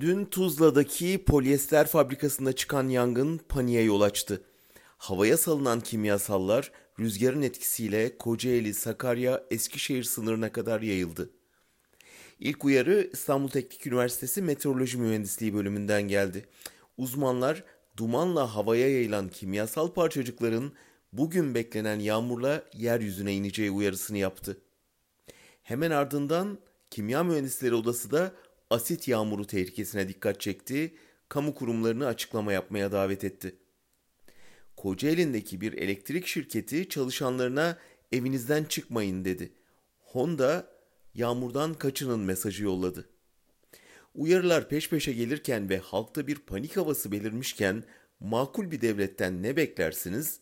Dün Tuzla'daki polyester fabrikasında çıkan yangın paniğe yol açtı. Havaya salınan kimyasallar rüzgarın etkisiyle Kocaeli, Sakarya, Eskişehir sınırına kadar yayıldı. İlk uyarı İstanbul Teknik Üniversitesi Meteoroloji Mühendisliği bölümünden geldi. Uzmanlar dumanla havaya yayılan kimyasal parçacıkların bugün beklenen yağmurla yeryüzüne ineceği uyarısını yaptı. Hemen ardından Kimya Mühendisleri Odası da asit yağmuru tehlikesine dikkat çekti, kamu kurumlarını açıklama yapmaya davet etti. Kocaeli'ndeki bir elektrik şirketi çalışanlarına evinizden çıkmayın dedi. Honda yağmurdan kaçının mesajı yolladı. Uyarılar peş peşe gelirken ve halkta bir panik havası belirmişken makul bir devletten ne beklersiniz?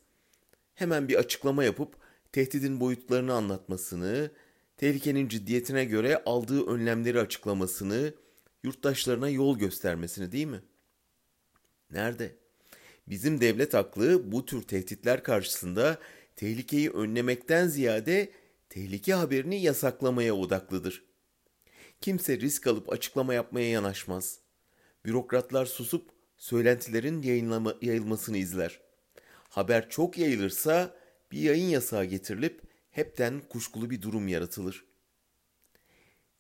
Hemen bir açıklama yapıp tehdidin boyutlarını anlatmasını, tehlikenin ciddiyetine göre aldığı önlemleri açıklamasını, yurttaşlarına yol göstermesini değil mi? Nerede? Bizim devlet aklı bu tür tehditler karşısında tehlikeyi önlemekten ziyade tehlike haberini yasaklamaya odaklıdır. Kimse risk alıp açıklama yapmaya yanaşmaz. Bürokratlar susup söylentilerin yayılmasını izler. Haber çok yayılırsa bir yayın yasağı getirilip hepten kuşkulu bir durum yaratılır.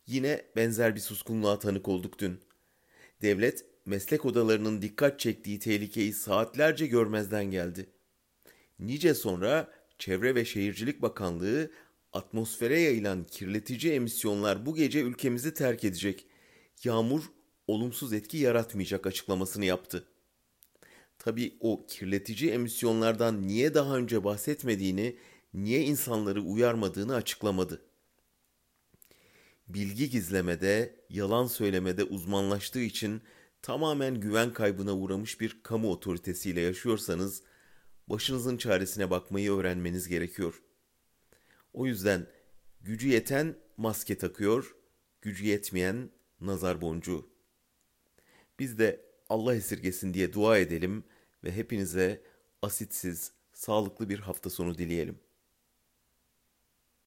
Yine benzer bir suskunluğa tanık olduk dün. Devlet meslek odalarının dikkat çektiği tehlikeyi saatlerce görmezden geldi. Nice sonra Çevre ve Şehircilik Bakanlığı atmosfere yayılan kirletici emisyonlar bu gece ülkemizi terk edecek. Yağmur olumsuz etki yaratmayacak açıklamasını yaptı. Tabi o kirletici emisyonlardan niye daha önce bahsetmediğini, niye insanları uyarmadığını açıklamadı. Bilgi gizlemede, yalan söylemede uzmanlaştığı için tamamen güven kaybına uğramış bir kamu otoritesiyle yaşıyorsanız başınızın çaresine bakmayı öğrenmeniz gerekiyor. O yüzden gücü yeten maske takıyor, gücü yetmeyen nazar boncuğu. Biz de Allah esirgesin diye dua edelim ve hepinize asitsiz, sağlıklı bir hafta sonu dileyelim.